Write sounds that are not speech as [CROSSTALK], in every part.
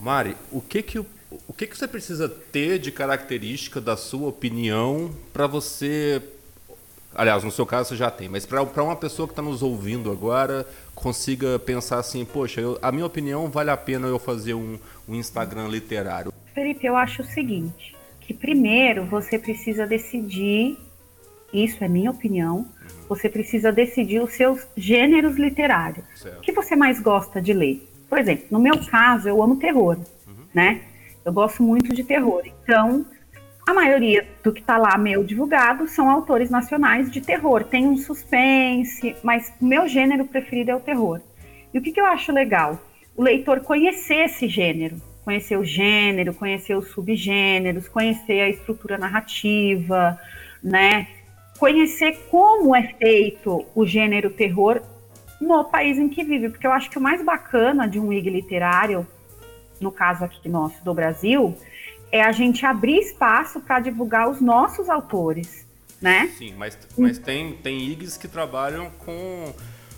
Mari, o que que, o, o que que você precisa ter de característica da sua opinião para você Aliás, no seu caso você já tem, mas para uma pessoa que está nos ouvindo agora, consiga pensar assim: poxa, eu, a minha opinião vale a pena eu fazer um, um Instagram literário? Felipe, eu acho o seguinte: que primeiro você precisa decidir, isso é minha opinião, você precisa decidir os seus gêneros literários. Certo. O que você mais gosta de ler? Por exemplo, no meu caso, eu amo terror, uhum. né? Eu gosto muito de terror. Então, a maioria do que está lá meu divulgado são autores nacionais de terror. Tem um suspense, mas o meu gênero preferido é o terror. E o que, que eu acho legal? O leitor conhecer esse gênero, conhecer o gênero, conhecer os subgêneros, conhecer a estrutura narrativa, né? Conhecer como é feito o gênero terror no país em que vive, porque eu acho que o mais bacana de um IG literário, no caso aqui nosso do Brasil, é a gente abrir espaço para divulgar os nossos autores, né? Sim, mas, mas tem, tem IGs que trabalham com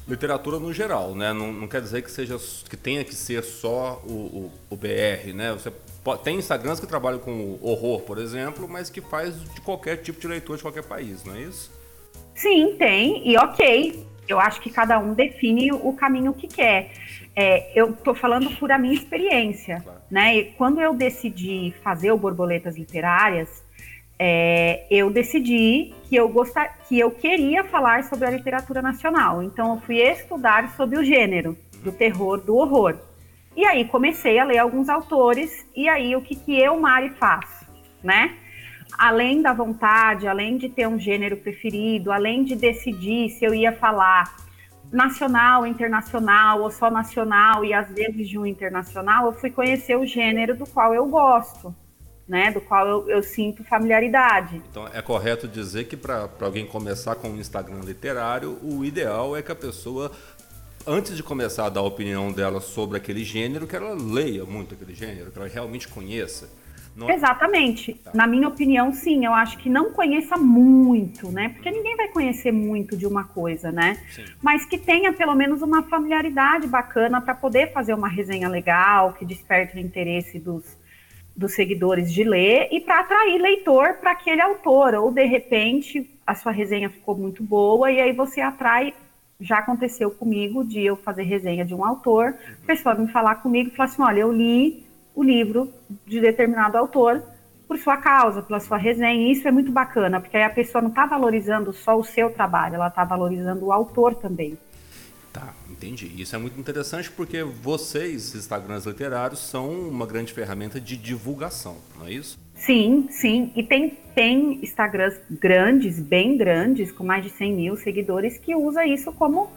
literatura no geral, né? Não, não, quer dizer que seja que tenha que ser só o, o, o BR, né? Você pode, tem Instagrams que trabalham com horror, por exemplo, mas que faz de qualquer tipo de leitor de qualquer país, não é isso? Sim, tem, e ok. Eu acho que cada um define o caminho que quer. É, eu estou falando por a minha experiência, claro. né? E quando eu decidi fazer o Borboletas Literárias, é, eu decidi que eu gostar, que eu queria falar sobre a literatura nacional. Então eu fui estudar sobre o gênero do terror, do horror. E aí comecei a ler alguns autores e aí o que que eu, Mari, faço, né? Além da vontade, além de ter um gênero preferido, além de decidir se eu ia falar nacional, internacional ou só nacional e às vezes de um internacional, eu fui conhecer o gênero do qual eu gosto né, do qual eu, eu sinto familiaridade. Então é correto dizer que para alguém começar com um Instagram literário, o ideal é que a pessoa antes de começar a dar a opinião dela sobre aquele gênero, que ela leia muito aquele gênero, que ela realmente conheça. Não... É? Exatamente. Tá. Na minha opinião, sim. Eu acho que não conheça muito, né? Porque ninguém vai conhecer muito de uma coisa, né? Sim. Mas que tenha pelo menos uma familiaridade bacana para poder fazer uma resenha legal, que desperte o interesse dos, dos seguidores de ler e para atrair leitor para aquele autor. Ou de repente a sua resenha ficou muito boa e aí você atrai. Já aconteceu comigo de eu fazer resenha de um autor, a pessoa me falar comigo e falar assim: olha, eu li o livro de determinado autor por sua causa, pela sua resenha. E isso é muito bacana, porque aí a pessoa não está valorizando só o seu trabalho, ela está valorizando o autor também. Tá, entendi. Isso é muito interessante porque vocês, Instagrams literários, são uma grande ferramenta de divulgação, não é isso? Sim, sim. E tem, tem Instagrams grandes, bem grandes, com mais de 100 mil seguidores, que usa isso como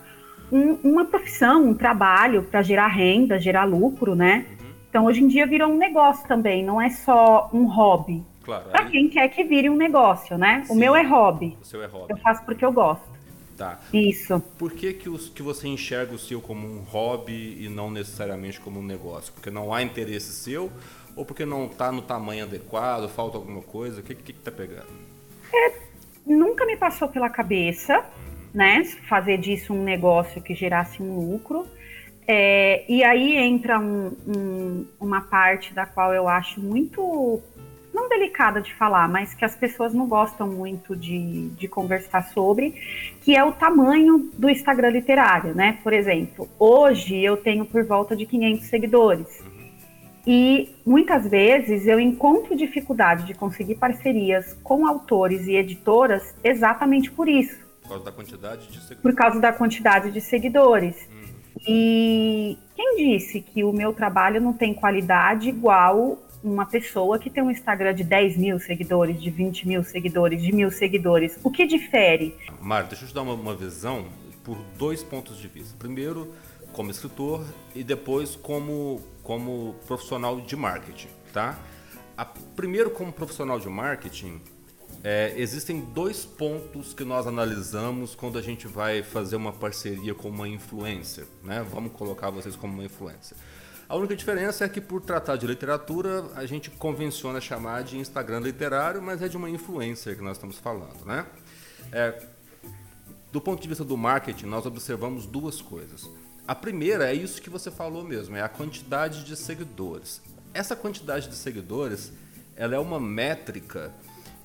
um, uma profissão, um trabalho para gerar renda, gerar lucro, né? Uhum. Então, hoje em dia virou um negócio também, não é só um hobby. Claro. Para aí... quem quer que vire um negócio, né? Sim, o meu é hobby. O seu é hobby. Eu faço porque eu gosto. Tá. Isso. Por que, que, os, que você enxerga o seu como um hobby e não necessariamente como um negócio? Porque não há interesse seu ou porque não está no tamanho adequado, falta alguma coisa? O que, que, que tá pegando? É, nunca me passou pela cabeça, né? Fazer disso um negócio que gerasse um lucro. É, e aí entra um, um, uma parte da qual eu acho muito não delicada de falar, mas que as pessoas não gostam muito de, de conversar sobre, que é o tamanho do Instagram literário, né? Por exemplo, hoje eu tenho por volta de 500 seguidores. E muitas vezes eu encontro dificuldade de conseguir parcerias com autores e editoras exatamente por isso. Por causa da quantidade de seguidores. Por causa da quantidade de seguidores. E quem disse que o meu trabalho não tem qualidade igual uma pessoa que tem um Instagram de 10 mil seguidores, de 20 mil seguidores, de mil seguidores. O que difere? Mário, deixa eu te dar uma, uma visão por dois pontos de vista. Primeiro, como escritor e depois como, como profissional de marketing, tá? A, primeiro, como profissional de marketing, é, existem dois pontos que nós analisamos quando a gente vai fazer uma parceria com uma influencer, né? Vamos colocar vocês como uma influencer. A única diferença é que, por tratar de literatura, a gente convenciona chamar de Instagram literário, mas é de uma influencer que nós estamos falando, né? É, do ponto de vista do marketing, nós observamos duas coisas. A primeira é isso que você falou mesmo, é a quantidade de seguidores. Essa quantidade de seguidores, ela é uma métrica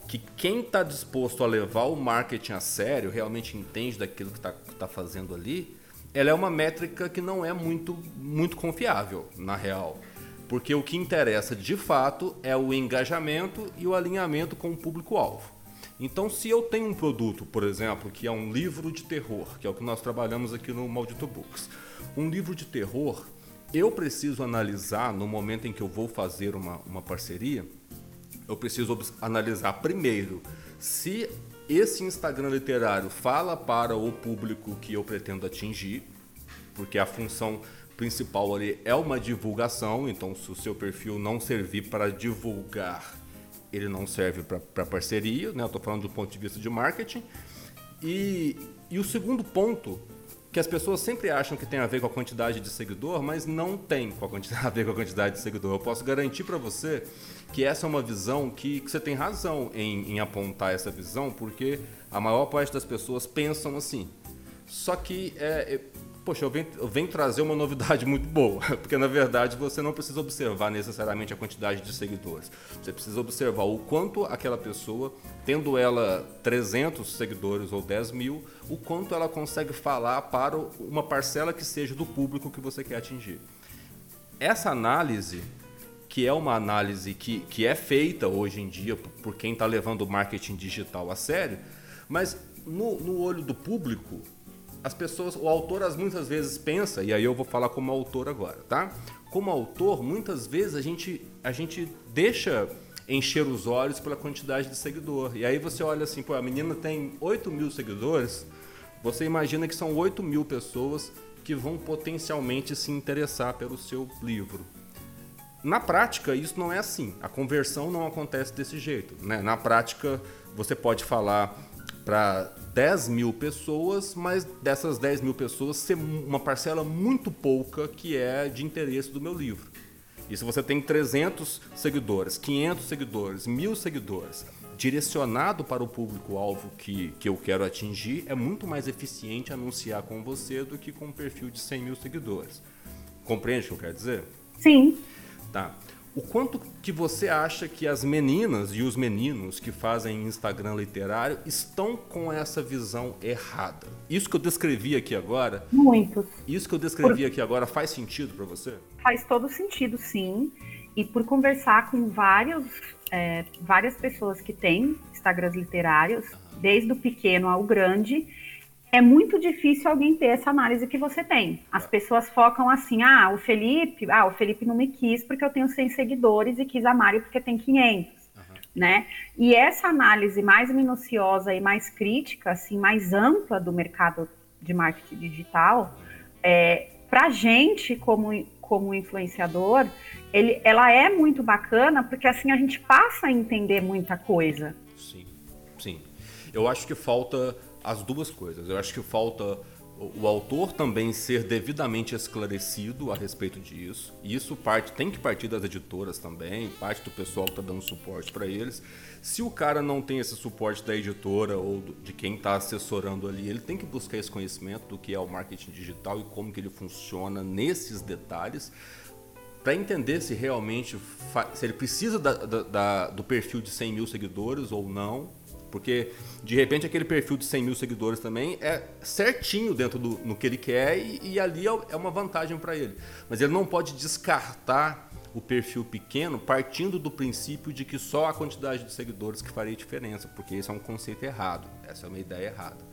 que quem está disposto a levar o marketing a sério, realmente entende daquilo que está tá fazendo ali, ela é uma métrica que não é muito, muito confiável, na real. Porque o que interessa de fato é o engajamento e o alinhamento com o público-alvo. Então, se eu tenho um produto, por exemplo, que é um livro de terror, que é o que nós trabalhamos aqui no Maldito Books, um livro de terror, eu preciso analisar no momento em que eu vou fazer uma, uma parceria, eu preciso analisar primeiro se esse Instagram literário fala para o público que eu pretendo atingir, porque a função principal ali é uma divulgação, então se o seu perfil não servir para divulgar, ele não serve para parceria, né? Eu estou falando do ponto de vista de marketing. E, e o segundo ponto que as pessoas sempre acham que tem a ver com a quantidade de seguidor, mas não tem [LAUGHS] a ver com a quantidade de seguidor. Eu posso garantir para você que essa é uma visão que, que você tem razão em, em, apontar essa visão, porque a maior parte das pessoas pensam assim. Só que é, é poxa, eu venho, eu venho, trazer uma novidade [LAUGHS] muito boa, porque na verdade você não precisa observar necessariamente a quantidade de seguidores. Você precisa observar o quanto aquela pessoa, tendo ela 300 seguidores ou 10 mil, o quanto ela consegue falar para uma parcela que seja do público que você quer atingir. Essa análise, que é uma análise que, que é feita hoje em dia por quem está levando o marketing digital a sério, mas no, no olho do público, as pessoas, o autor as muitas vezes pensa, e aí eu vou falar como autor agora, tá? Como autor, muitas vezes a gente, a gente deixa encher os olhos pela quantidade de seguidor. E aí você olha assim, pô, a menina tem 8 mil seguidores, você imagina que são 8 mil pessoas que vão potencialmente se interessar pelo seu livro. Na prática, isso não é assim. A conversão não acontece desse jeito. Né? Na prática, você pode falar para 10 mil pessoas, mas dessas 10 mil pessoas ser uma parcela muito pouca que é de interesse do meu livro. E se você tem 300 seguidores, 500 seguidores, mil seguidores, direcionado para o público-alvo que, que eu quero atingir, é muito mais eficiente anunciar com você do que com um perfil de 100 mil seguidores. Compreende o que eu quero dizer? Sim. Tá o quanto que você acha que as meninas e os meninos que fazem Instagram literário estão com essa visão errada? Isso que eu descrevi aqui agora? Muito. Isso que eu descrevi por... aqui agora faz sentido para você? Faz todo sentido, sim. E por conversar com vários, é, várias pessoas que têm Instagrams literários, desde o pequeno ao grande, é muito difícil alguém ter essa análise que você tem. As pessoas focam assim: ah, o Felipe, ah, o Felipe não me quis porque eu tenho 100 seguidores e quis a Mário porque tem 500, uhum. né? E essa análise mais minuciosa e mais crítica, assim, mais ampla do mercado de marketing digital, é, para gente como como influenciador, ele, ela é muito bacana porque assim a gente passa a entender muita coisa. Sim, sim. Eu acho que falta as duas coisas. Eu acho que falta o autor também ser devidamente esclarecido a respeito disso. E isso parte tem que partir das editoras também, parte do pessoal que está dando suporte para eles. Se o cara não tem esse suporte da editora ou de quem está assessorando ali, ele tem que buscar esse conhecimento do que é o marketing digital e como que ele funciona nesses detalhes para entender se realmente se ele precisa da, da, da, do perfil de 100 mil seguidores ou não porque, de repente, aquele perfil de 100 mil seguidores também é certinho dentro do no que ele quer e, e ali é, é uma vantagem para ele. Mas ele não pode descartar o perfil pequeno partindo do princípio de que só a quantidade de seguidores que faria diferença, porque esse é um conceito errado, essa é uma ideia errada.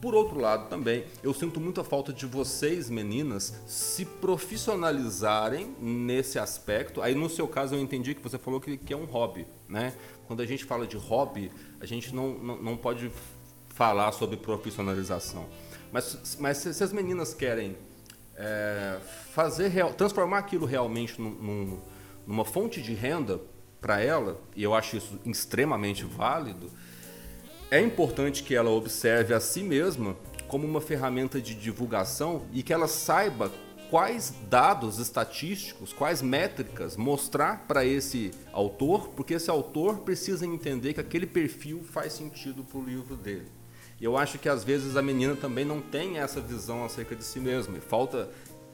Por outro lado, também, eu sinto muita falta de vocês, meninas, se profissionalizarem nesse aspecto. Aí, no seu caso, eu entendi que você falou que, que é um hobby, né? Quando a gente fala de hobby, a gente não, não, não pode falar sobre profissionalização. Mas, mas se, se as meninas querem é, fazer real, transformar aquilo realmente num, num, numa fonte de renda para ela, e eu acho isso extremamente válido, é importante que ela observe a si mesma como uma ferramenta de divulgação e que ela saiba quais dados estatísticos, quais métricas mostrar para esse autor, porque esse autor precisa entender que aquele perfil faz sentido para o livro dele. eu acho que às vezes a menina também não tem essa visão acerca de si mesma. E falta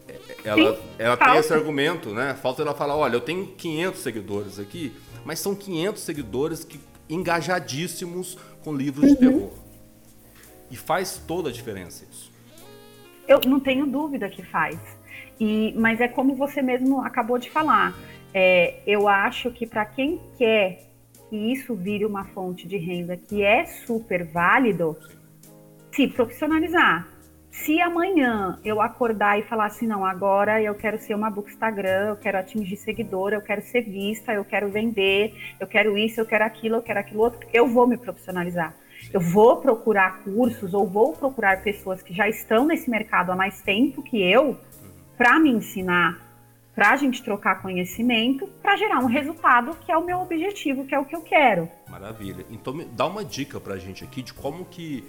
é, ela, Sim, ela tem esse argumento, né? Falta ela falar, olha, eu tenho 500 seguidores aqui, mas são 500 seguidores que engajadíssimos com livros uhum. de terror. E faz toda a diferença isso. Eu não tenho dúvida que faz. E, mas é como você mesmo acabou de falar. É, eu acho que para quem quer que isso vire uma fonte de renda que é super válido, se profissionalizar. Se amanhã eu acordar e falar assim, não, agora eu quero ser uma bookstagram, eu quero atingir seguidor, eu quero ser vista, eu quero vender, eu quero isso, eu quero aquilo, eu quero aquilo outro, eu vou me profissionalizar. Eu vou procurar cursos ou vou procurar pessoas que já estão nesse mercado há mais tempo que eu para me ensinar, para a gente trocar conhecimento, para gerar um resultado que é o meu objetivo, que é o que eu quero. Maravilha. Então dá uma dica para a gente aqui de como que,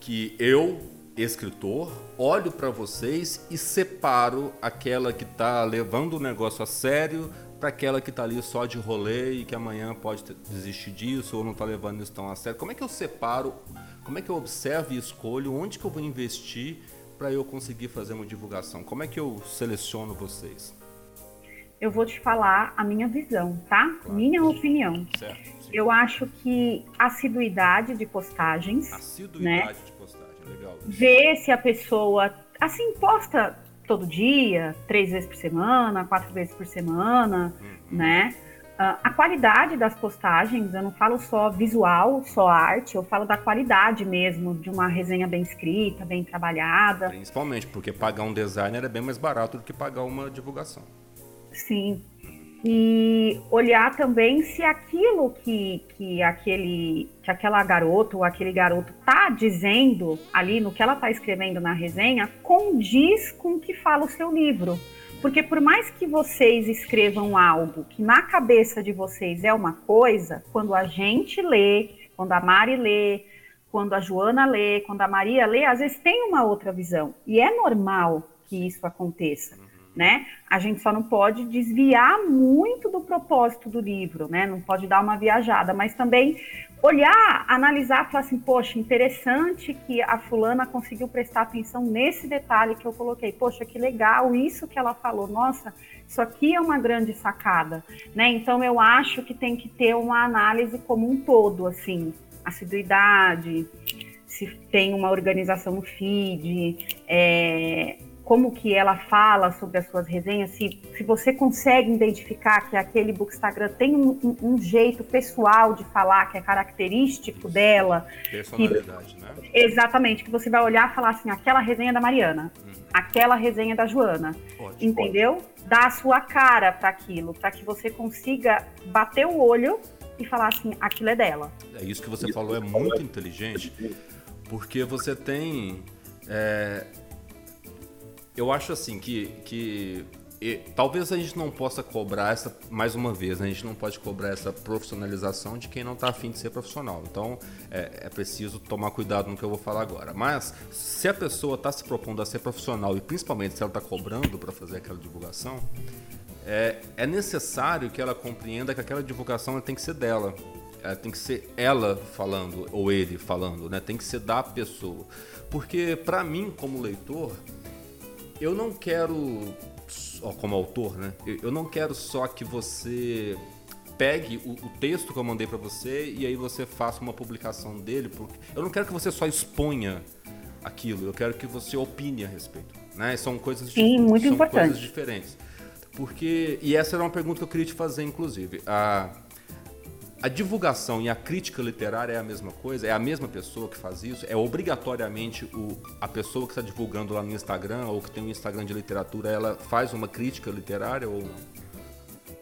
que eu, escritor, olho para vocês e separo aquela que está levando o negócio a sério para aquela que está ali só de rolê e que amanhã pode desistir disso ou não está levando isso tão a sério. Como é que eu separo? Como é que eu observo e escolho onde que eu vou investir para eu conseguir fazer uma divulgação? Como é que eu seleciono vocês? Eu vou te falar a minha visão, tá? Claro. Minha opinião. Certo, eu acho que assiduidade de postagens. Assiduidade né? de postagem, legal. Ver se a pessoa, assim, posta todo dia, três vezes por semana, quatro vezes por semana, uhum. né? Uh, a qualidade das postagens, eu não falo só visual, só arte, eu falo da qualidade mesmo, de uma resenha bem escrita, bem trabalhada. Principalmente, porque pagar um designer é bem mais barato do que pagar uma divulgação. Sim. E olhar também se aquilo que, que, aquele, que aquela garota ou aquele garoto tá dizendo ali no que ela tá escrevendo na resenha condiz com o que fala o seu livro. Porque por mais que vocês escrevam algo que na cabeça de vocês é uma coisa, quando a gente lê, quando a Mari lê, quando a Joana lê, quando a Maria lê, às vezes tem uma outra visão. E é normal que isso aconteça né? A gente só não pode desviar muito do propósito do livro, né? Não pode dar uma viajada, mas também olhar, analisar, falar assim, poxa, interessante que a fulana conseguiu prestar atenção nesse detalhe que eu coloquei. Poxa, que legal isso que ela falou. Nossa, isso aqui é uma grande sacada, né? Então eu acho que tem que ter uma análise como um todo, assim, assiduidade, se tem uma organização no feed, é, como que ela fala sobre as suas resenhas, se, se você consegue identificar que aquele Bookstagram tem um, um, um, jeito pessoal de falar que é característico dela. Personalidade, que, né? Exatamente, que você vai olhar e falar assim, aquela resenha da Mariana, uhum. aquela resenha da Joana, Ótimo. entendeu? Dá a sua cara para aquilo, para que você consiga bater o olho e falar assim, aquilo é dela. É isso que você falou, é muito inteligente, porque você tem... É, eu acho assim que, que e, talvez a gente não possa cobrar essa, mais uma vez, né? a gente não pode cobrar essa profissionalização de quem não está afim de ser profissional. Então é, é, preciso tomar cuidado no que eu vou falar agora. Mas se a pessoa está se propondo a ser profissional e principalmente se ela está cobrando para fazer aquela divulgação, é, é necessário que ela compreenda que aquela divulgação tem que ser dela. Ela tem que ser ela falando ou ele falando, né? Tem que ser da pessoa. Porque para mim, como leitor, eu não quero, ó, como autor, né? Eu não quero só que você pegue o, o texto que eu mandei para você e aí você faça uma publicação dele, porque eu não quero que você só exponha aquilo, eu quero que você opine a respeito, né? São coisas Sim, muito são importante. coisas diferentes. Porque e essa era uma pergunta que eu queria te fazer inclusive. A a divulgação e a crítica literária é a mesma coisa? É a mesma pessoa que faz isso? É obrigatoriamente o, a pessoa que está divulgando lá no Instagram ou que tem um Instagram de literatura, ela faz uma crítica literária ou não?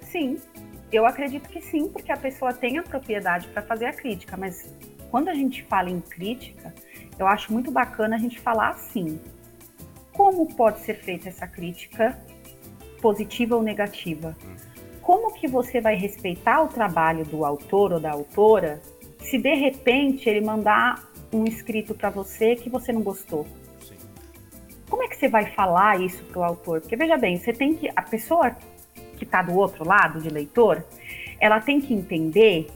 Sim, eu acredito que sim, porque a pessoa tem a propriedade para fazer a crítica, mas quando a gente fala em crítica, eu acho muito bacana a gente falar assim: como pode ser feita essa crítica, positiva ou negativa? Hum como que você vai respeitar o trabalho do autor ou da autora se de repente ele mandar um escrito para você que você não gostou? Sim. Como é que você vai falar isso para o autor? Porque veja bem, você tem que a pessoa que está do outro lado de leitor, ela tem que entender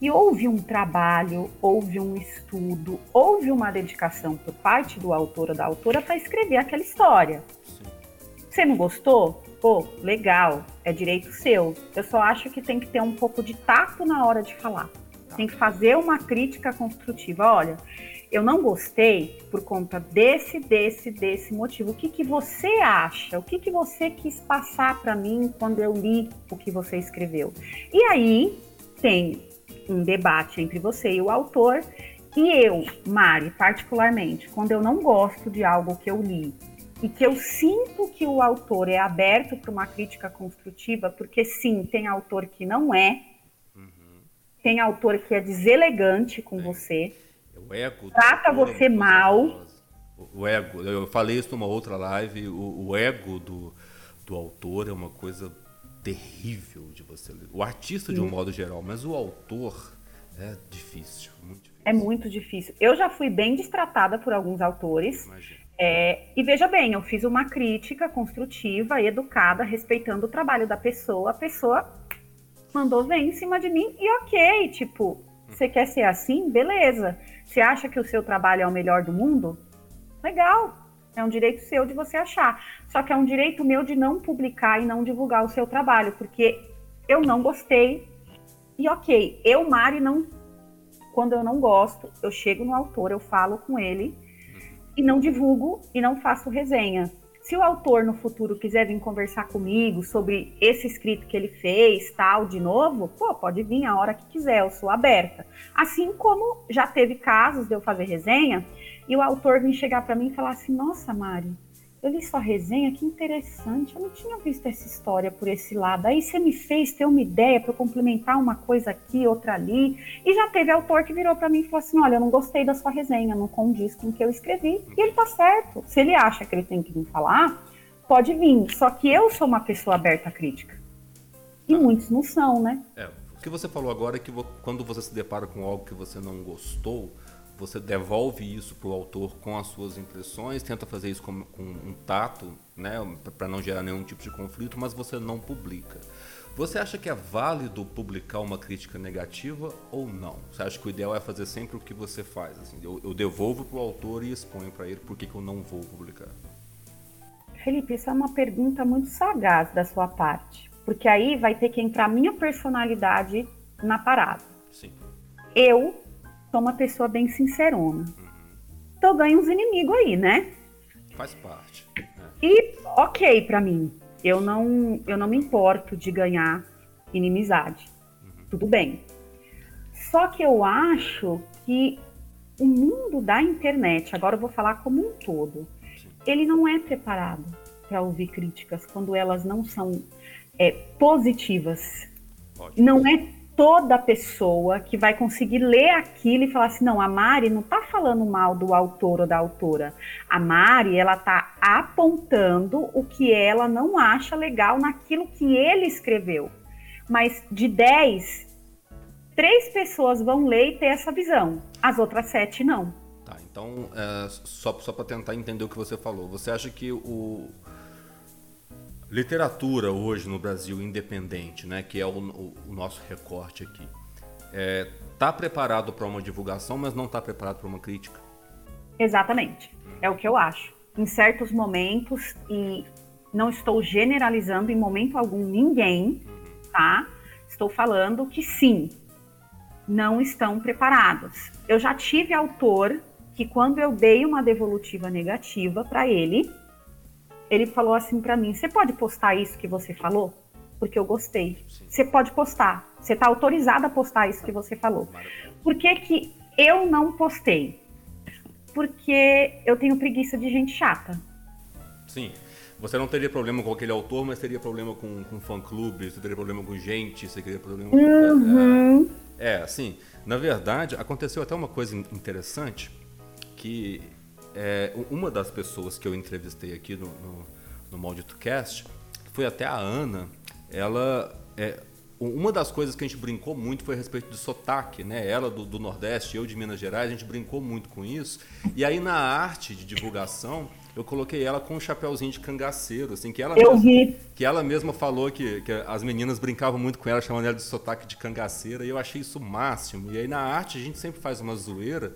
E houve um trabalho, houve um estudo, houve uma dedicação por parte do autor ou da autora para escrever aquela história. Sim. Você não gostou? Pô, legal, é direito seu. Eu só acho que tem que ter um pouco de tato na hora de falar. Tem que fazer uma crítica construtiva. Olha, eu não gostei por conta desse, desse, desse motivo. O que, que você acha? O que, que você quis passar para mim quando eu li o que você escreveu? E aí tem um debate entre você e o autor. E eu, Mari, particularmente, quando eu não gosto de algo que eu li e que eu sinto que o autor é aberto para uma crítica construtiva, porque sim, tem autor que não é, uhum. tem autor que é deselegante com é. você, ego trata você mal. O ego, eu falei isso numa outra live, o, o ego do, do autor é uma coisa terrível de você ler. O artista de um modo geral, mas o autor é difícil, muito difícil. É muito difícil. Eu já fui bem destratada por alguns autores. É, e veja bem, eu fiz uma crítica construtiva educada, respeitando o trabalho da pessoa. A pessoa mandou ver em cima de mim e ok, tipo, você quer ser assim? Beleza. Você acha que o seu trabalho é o melhor do mundo? Legal. É um direito seu de você achar. Só que é um direito meu de não publicar e não divulgar o seu trabalho, porque eu não gostei. E ok, eu, Mari, não. Quando eu não gosto, eu chego no autor, eu falo com ele e não divulgo e não faço resenha. Se o autor no futuro quiser vir conversar comigo sobre esse escrito que ele fez, tal, de novo, pô, pode vir a hora que quiser, eu sou aberta. Assim como já teve casos de eu fazer resenha e o autor vir chegar para mim e falar assim: Nossa, Mari, eu li sua resenha, que interessante. Eu não tinha visto essa história por esse lado. Aí você me fez ter uma ideia para complementar uma coisa aqui, outra ali. E já teve autor que virou para mim e falou assim: Olha, eu não gostei da sua resenha, não condiz com o que eu escrevi. E ele tá certo. Se ele acha que ele tem que me falar, pode vir. Só que eu sou uma pessoa aberta à crítica. E muitos não são, né? É, o que você falou agora é que quando você se depara com algo que você não gostou, você devolve isso para o autor com as suas impressões, tenta fazer isso com, com um tato, né, para não gerar nenhum tipo de conflito, mas você não publica. Você acha que é válido publicar uma crítica negativa ou não? Você acha que o ideal é fazer sempre o que você faz? Assim, eu, eu devolvo para o autor e exponho para ele por que, que eu não vou publicar. Felipe, isso é uma pergunta muito sagaz da sua parte, porque aí vai ter que entrar minha personalidade na parada. Sim. Eu sou uma pessoa bem sincerona. Uhum. Então ganho uns inimigos aí, né? Faz parte. É. E ok para mim. Eu não, eu não me importo de ganhar inimizade. Uhum. Tudo bem. Só que eu acho que o mundo da internet, agora eu vou falar como um todo, Sim. ele não é preparado para ouvir críticas quando elas não são é, positivas. Ótimo. Não é toda pessoa que vai conseguir ler aquilo e falar assim, não, a Mari não está falando mal do autor ou da autora. A Mari, ela está apontando o que ela não acha legal naquilo que ele escreveu. Mas de 10, três pessoas vão ler e ter essa visão. As outras sete não. Tá, então, é, só, só para tentar entender o que você falou, você acha que o, literatura hoje no Brasil independente, né, que é o, o, nosso recorte aqui, está é, tá preparado para uma divulgação, mas não está preparado para uma crítica? Exatamente, é o que eu acho. Em certos momentos, e não estou generalizando em momento algum ninguém, tá? Estou falando que sim, não estão preparados. Eu já tive autor que quando eu dei uma devolutiva negativa para ele, ele falou assim para mim: "Você pode postar isso que você falou? Porque eu gostei. Você pode postar. Você está autorizada a postar isso que você falou. Por que que eu não postei? Porque eu tenho preguiça de gente chata. Sim. Você não teria problema com aquele autor, mas teria problema com, com fã-clube, você teria problema com gente, você teria problema com... Uhum. É, assim, na verdade, aconteceu até uma coisa interessante, que é, uma das pessoas que eu entrevistei aqui no, no, no Maldito foi até a Ana, ela. É, uma das coisas que a gente brincou muito foi a respeito do sotaque, né? Ela do, do, Nordeste, eu de Minas Gerais, a gente brincou muito com isso. E aí na arte de divulgação, eu coloquei ela com um chapéuzinho de cangaceiro, assim, que ela eu mesma, vi. que ela mesma falou que, que as meninas brincavam muito com ela, chamando ela de sotaque de cangaceira, e eu achei isso o máximo. E aí na arte a gente sempre faz uma zoeira,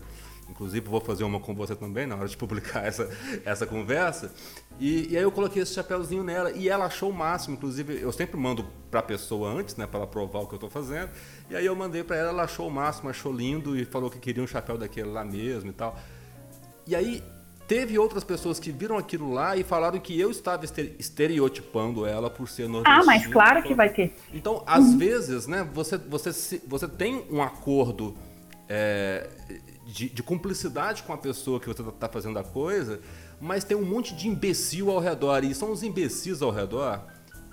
inclusive vou fazer uma com você também na hora de [LAUGHS] publicar essa, essa conversa. E, e aí eu coloquei esse chapéuzinho nela e ela achou o máximo, inclusive eu sempre mando para a pessoa antes, né, para ela provar o que eu estou fazendo. E aí eu mandei para ela, ela achou o máximo, achou lindo e falou que queria um chapéu daquele lá mesmo e tal. E aí Teve outras pessoas que viram aquilo lá e falaram que eu estava estereotipando ela por ser nordestina. Ah, mas claro que vai ter. Então, às uhum. vezes, né, você, você, você tem um acordo é, de, de, cumplicidade com a pessoa que você está tá fazendo a coisa, mas tem um monte de imbecil ao redor. E são os imbecis ao redor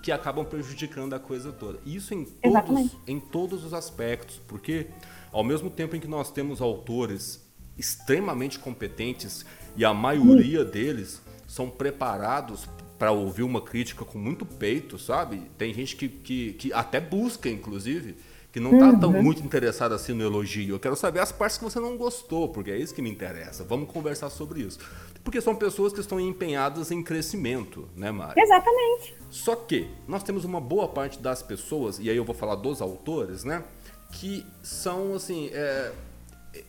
que acabam prejudicando a coisa toda. Isso em todos, em todos os aspectos, porque ao mesmo tempo em que nós temos autores extremamente competentes e a maioria deles são preparados para ouvir uma crítica com muito peito, sabe? Tem gente que, que, que até busca, inclusive, que não está uhum. tão muito interessado assim no elogio. Eu quero saber as partes que você não gostou, porque é isso que me interessa. Vamos conversar sobre isso. Porque são pessoas que estão empenhadas em crescimento, né, Mari? Exatamente. Só que nós temos uma boa parte das pessoas, e aí eu vou falar dos autores, né? Que são, assim, é,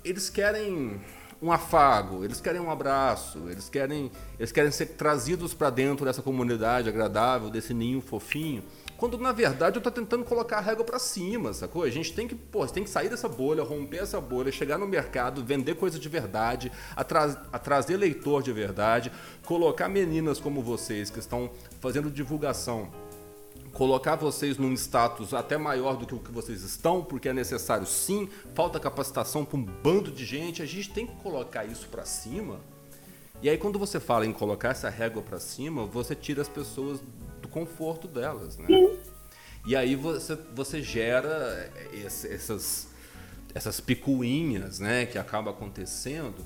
eles querem um afago, eles querem um abraço, eles querem, eles querem ser trazidos para dentro dessa comunidade agradável, desse ninho fofinho. Quando na verdade eu estou tentando colocar a régua para cima, sacou? A gente tem que, pô, tem que sair dessa bolha, romper essa bolha, chegar no mercado, vender coisa de verdade, a trazer leitor de verdade, colocar meninas como vocês que estão fazendo divulgação colocar vocês num status até maior do que o que vocês estão, porque é necessário sim, falta capacitação para um bando de gente, a gente tem que colocar isso para cima. E aí quando você fala em colocar essa régua para cima, você tira as pessoas conforto delas, né? Sim. E aí você, você gera essas, essas picuinhas, né, que acaba acontecendo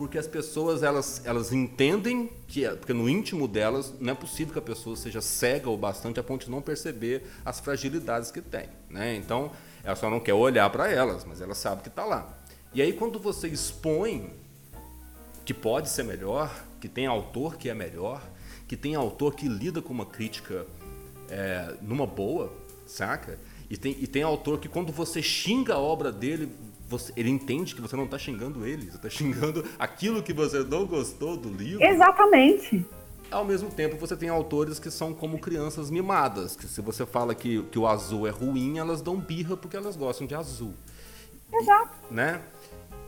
porque as pessoas elas, elas entendem que é, porque no íntimo delas não é possível que a pessoa seja cega o bastante a ponto de não perceber as fragilidades que tem, né? Então ela só não quer olhar para elas, mas ela sabe que está lá. E aí quando você expõe que pode ser melhor, que tem autor que é melhor, que tem autor que lida com uma crítica é, numa boa, saca? E tem, e tem autor que quando você xinga a obra dele, você, ele entende que você não está xingando ele, você está xingando aquilo que você não gostou do livro. Exatamente. Ao mesmo tempo, você tem autores que são como crianças mimadas, que se você fala que, que o azul é ruim, elas dão birra porque elas gostam de azul. Exato. E, né?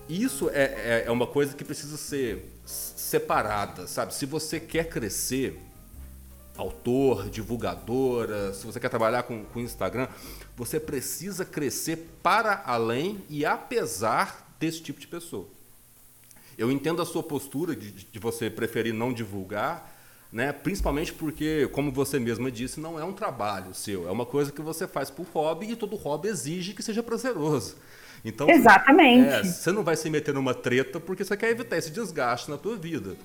Isso é, é, é uma coisa que precisa ser separada, sabe? Se você quer crescer, autor, divulgadora, se você quer trabalhar com, com Instagram, você precisa crescer para além e apesar desse tipo de pessoa. Eu entendo a sua postura de, de você preferir não divulgar, né? principalmente porque, como você mesma disse, não é um trabalho seu, é uma coisa que você faz por hobby e todo hobby exige que seja prazeroso. Então, Exatamente. É, você não vai se meter numa treta porque você quer evitar esse desgaste na tua vida.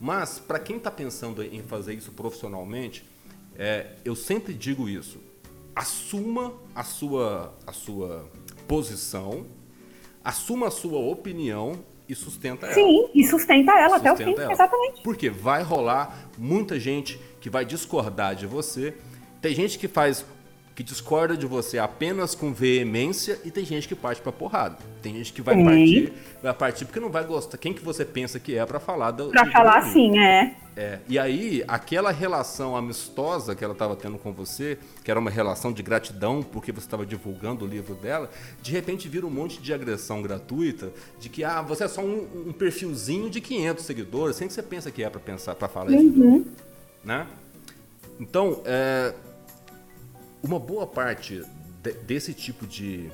Mas, para quem está pensando em fazer isso profissionalmente, é, eu sempre digo isso assuma a sua, a sua posição, assuma a sua opinião e sustenta ela. Sim, e sustenta ela sustenta até o fim, ela. exatamente. Porque vai rolar muita gente que vai discordar de você. Tem gente que faz que discorda de você apenas com veemência e tem gente que parte para porrada. Tem gente que vai Sim. partir, vai partir porque não vai gostar. Quem que você pensa que é para falar do Para falar assim, é. É, e aí, aquela relação amistosa que ela estava tendo com você, que era uma relação de gratidão porque você estava divulgando o livro dela, de repente vira um monte de agressão gratuita, de que ah, você é só um, um perfilzinho de 500 seguidores, sem que você pensa que é para pensar, para falar uhum. isso, né? Então, é, uma boa parte de, desse tipo de,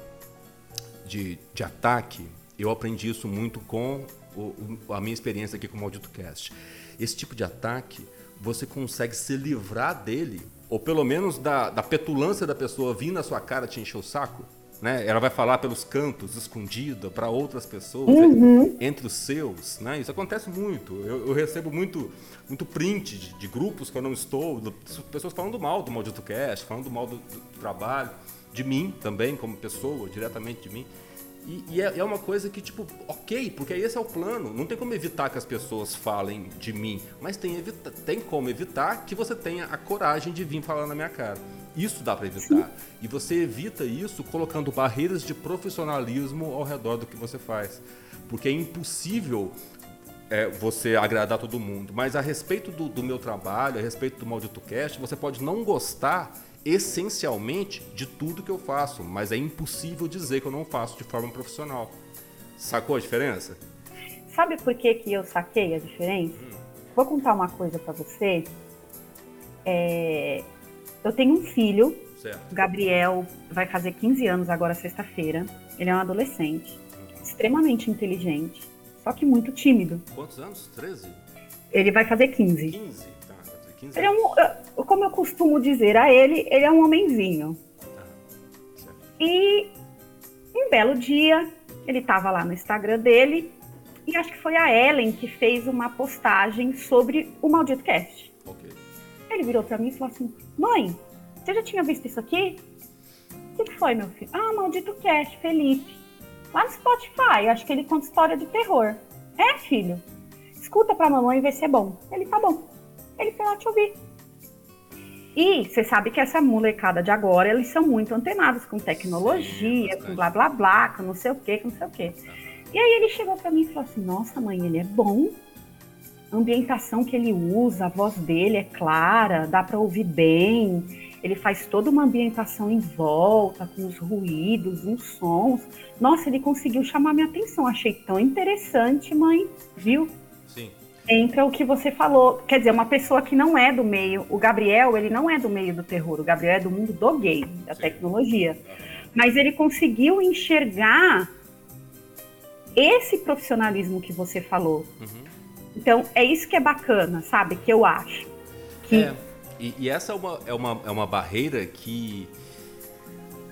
de, de, ataque, eu aprendi isso muito com o, a minha experiência aqui com o Maldito Cast. Esse tipo de ataque, você consegue se livrar dele, ou pelo menos da, da petulância da pessoa vir na sua cara te encher o saco, né? Ela vai falar pelos cantos, escondida, para outras pessoas, uhum. entre os seus. Né? Isso acontece muito. Eu, eu recebo muito, muito print de, de, grupos que eu não estou, pessoas falando mal do Maldito Cast, falando mal do, do, trabalho, de mim também, como pessoa, diretamente de mim. E, e é, é, uma coisa que, tipo, ok, porque esse é o plano. Não tem como evitar que as pessoas falem de mim, mas tem, evita, tem como evitar que você tenha a coragem de vir falar na minha cara. Isso dá para evitar. E você evita isso colocando barreiras de profissionalismo ao redor do que você faz. Porque é impossível é, você agradar todo mundo. Mas a respeito do, do meu trabalho, a respeito do Maldito Cast, você pode não gostar essencialmente de tudo que eu faço, mas é impossível dizer que eu não faço de forma profissional. Sacou a diferença? Sabe por que, que eu saquei a diferença? Hum. Vou contar uma coisa para você. É... Eu tenho um filho, certo. Gabriel, vai fazer 15 anos agora, sexta-feira. Ele é um adolescente, extremamente inteligente, só que muito tímido. Quantos anos? 13? Ele vai fazer 15. 15, tá. 15 ele é um, como eu costumo dizer a ele, ele é um homenzinho. E um belo dia, ele estava lá no Instagram dele e acho que foi a Ellen que fez uma postagem sobre o Maldito Cast. Okay. Ele virou para mim e falou assim: Mãe, você já tinha visto isso aqui? O que, foi, meu filho? Ah, Maldito Cast, Felipe. Lá no Spotify, acho que ele conta história de terror. É, filho? Escuta pra mamãe e vê se é bom. Ele tá bom. Ele foi lá te ouvir. E você sabe que essa molecada de agora, eles são muito antenados com tecnologia, Sim, com blá blá blá, com não sei o que, com não sei o que. E aí ele chegou para mim e falou assim: Nossa, mãe, ele é bom. A ambientação que ele usa, a voz dele é clara, dá para ouvir bem. Ele faz toda uma ambientação em volta, com os ruídos, os sons. Nossa, ele conseguiu chamar minha atenção. Achei tão interessante, mãe, viu? entra o que você falou. Quer dizer, uma pessoa que não é do meio. O Gabriel, ele não é do meio do terror. O Gabriel é do mundo do game, da Sim. tecnologia. Mas ele conseguiu enxergar esse profissionalismo que você falou. Uhum. Então, é isso que é bacana, sabe? Que eu acho. Que... É, e, e, essa é uma, é, uma, é uma barreira que.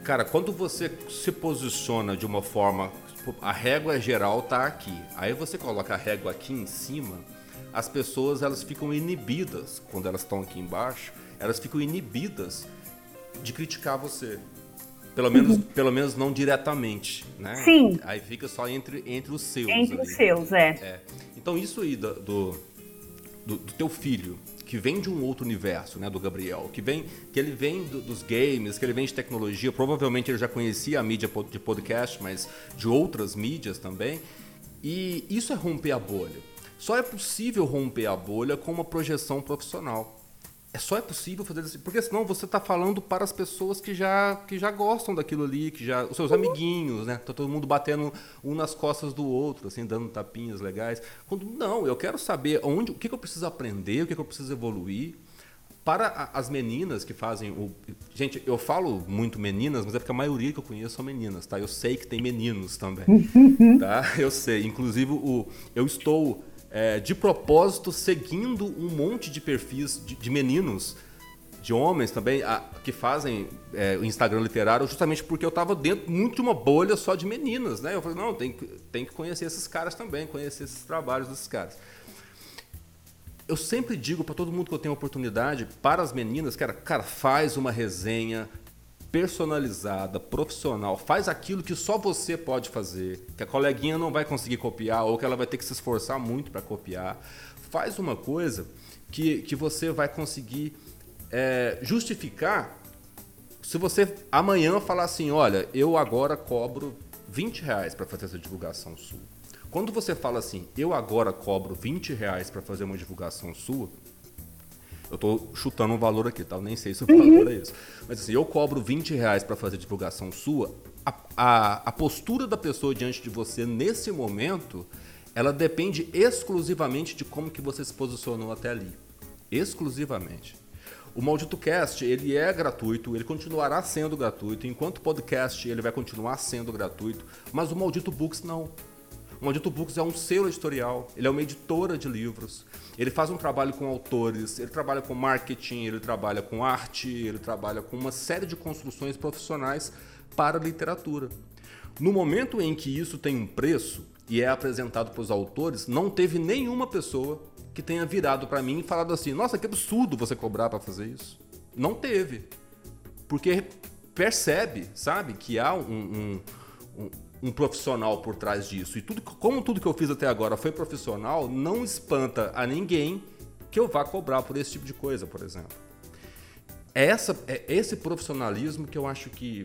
Cara, quando você se posiciona de uma forma. A régua geral tá aqui. Aí você coloca a régua aqui em cima as pessoas elas ficam inibidas quando elas estão aqui embaixo, elas ficam inibidas de criticar você. Pelo menos, uhum. pelo menos não diretamente, né? Sim. Aí fica só entre, entre os seus. Entre ali. os seus, é. é. Então isso aí do, do, do, do, teu filho, que vem de um outro universo, né, do Gabriel, que vem, que ele vem do, dos games, que ele vem de tecnologia, provavelmente ele já conhecia a mídia de podcast, mas de outras mídias também. E isso é romper a bolha. Só é possível romper a bolha com uma projeção profissional. É só é possível fazer isso, porque senão você está falando para as pessoas que já, que já gostam daquilo ali, que já os seus amiguinhos, né? Tá todo mundo batendo um nas costas do outro, assim, dando tapinhas legais. Quando não, eu quero saber onde, o que, que eu preciso aprender, o que, que eu preciso evoluir. Para as meninas que fazem o. Gente, eu falo muito meninas, mas é porque a maioria que eu conheço são meninas, tá? Eu sei que tem meninos também. [LAUGHS] tá? Eu sei. Inclusive, o, eu estou é, de propósito seguindo um monte de perfis de, de meninos, de homens também, a, que fazem é, o Instagram literário, justamente porque eu estava dentro muito de uma bolha só de meninas, né? Eu falei, não, tem, tem que conhecer esses caras também, conhecer esses trabalhos desses caras. Eu sempre digo para todo mundo que eu tenho oportunidade, para as meninas, cara, cara, faz uma resenha, personalizada, profissional, faz aquilo que só você pode fazer, que a coleguinha não vai conseguir copiar ou que ela vai ter que se esforçar muito para copiar. Faz uma coisa que, que você vai conseguir é, justificar se você amanhã falar assim, olha, eu agora cobro 20 reais para fazer essa divulgação sua. Quando você fala assim, eu agora cobro 20 reais para fazer uma divulgação sua, eu estou chutando um valor aqui, tá? Eu nem sei se o uhum. valor é isso. Mas assim, eu cobro 20 reais para fazer divulgação sua. A, a, a postura da pessoa diante de você nesse momento, ela depende exclusivamente de como que você se posicionou até ali. Exclusivamente. O Maldito Cast, ele é gratuito, ele continuará sendo gratuito. Enquanto podcast, ele vai continuar sendo gratuito. Mas o Maldito Books não. O Maldito Books é um selo editorial, ele é uma editora de livros. Ele faz um trabalho com autores, ele trabalha com marketing, ele trabalha com arte, ele trabalha com uma série de construções profissionais para a literatura. No momento em que isso tem um preço e é apresentado para os autores, não teve nenhuma pessoa que tenha virado para mim e falado assim: Nossa, que absurdo você cobrar para fazer isso. Não teve. Porque percebe, sabe, que há um, um, um um profissional por trás disso. E tudo, como tudo que eu fiz até agora foi profissional, não espanta a ninguém que eu vá cobrar por esse tipo de coisa, por exemplo. É, essa, é esse profissionalismo que eu acho que.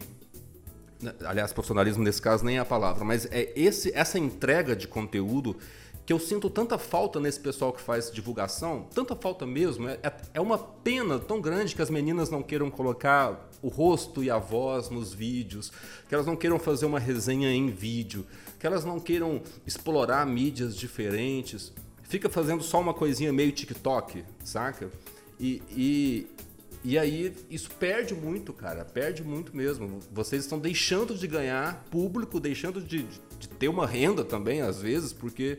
Né, aliás, profissionalismo nesse caso nem é a palavra, mas é esse, essa entrega de conteúdo que eu sinto tanta falta nesse pessoal que faz divulgação, tanta falta mesmo. É, é uma pena tão grande que as meninas não queiram colocar o rosto e a voz nos vídeos, que elas não queiram fazer uma resenha em vídeo, que elas não queiram explorar mídias diferentes. Fica fazendo só uma coisinha meio TikTok, saca? E, e, e aí isso perde muito, cara. Perde muito mesmo. Vocês estão deixando de ganhar público, deixando de, de ter uma renda também, às vezes, porque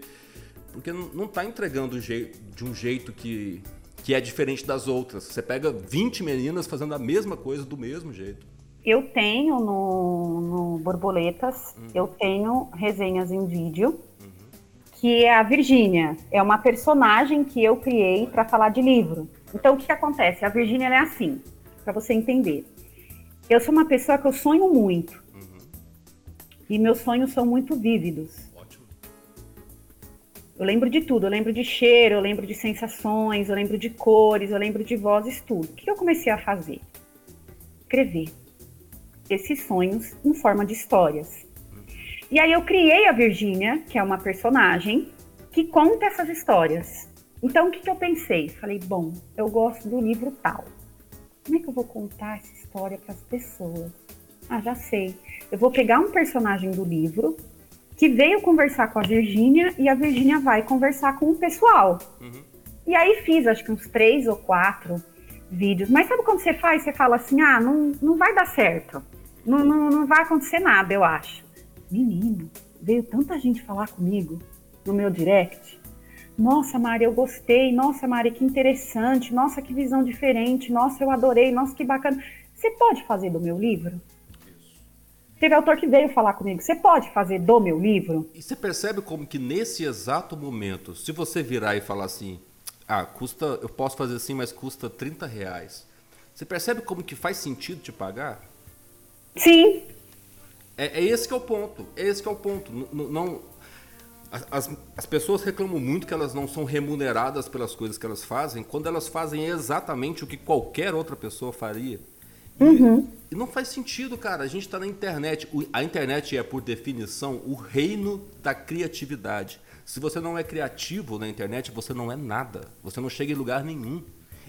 porque não está entregando de um jeito que, que é diferente das outras. Você pega 20 meninas fazendo a mesma coisa do mesmo jeito. Eu tenho no, no Borboletas, uhum. eu tenho resenhas em vídeo, uhum. que é a Virgínia. É uma personagem que eu criei para falar de livro. Então, o que, que acontece? A Virgínia é assim, para você entender. Eu sou uma pessoa que eu sonho muito. Uhum. E meus sonhos são muito vívidos. Eu lembro de tudo, eu lembro de cheiro, eu lembro de sensações, eu lembro de cores, eu lembro de vozes, tudo. O que eu comecei a fazer? Escrever esses sonhos em forma de histórias. E aí eu criei a Virgínia, que é uma personagem que conta essas histórias. Então o que, que eu pensei? Falei, bom, eu gosto do livro tal. Como é que eu vou contar essa história para as pessoas? Ah, já sei. Eu vou pegar um personagem do livro que veio conversar com a Virgínia e a Virgínia vai conversar com o pessoal. Uhum. E aí fiz acho que uns três ou quatro vídeos. Mas sabe quando você faz, você fala assim, ah, não, não vai dar certo. Não, não, não vai acontecer nada, eu acho. Menino, veio tanta gente falar comigo no meu direct. Nossa, Mari, eu gostei. Nossa, Mari, que interessante. Nossa, que visão diferente. Nossa, eu adorei. Nossa, que bacana. Você pode fazer do meu livro? Teve autor que veio falar comigo, você pode fazer do meu livro? E você percebe como que nesse exato momento, se você virar e falar assim, ah, custa, eu posso fazer assim, mas custa 30 reais. Você percebe como que faz sentido te pagar? Sim. É, é esse que é o ponto. É esse que é o ponto. Não, não as, as pessoas reclamam muito que elas não são remuneradas pelas coisas que elas fazem, quando elas fazem exatamente o que qualquer outra pessoa faria. Uhum. E não faz sentido, cara. A gente está na internet. A internet é, por definição, o reino da criatividade. Se você não é criativo na internet, você não é nada. Você não chega em lugar nenhum.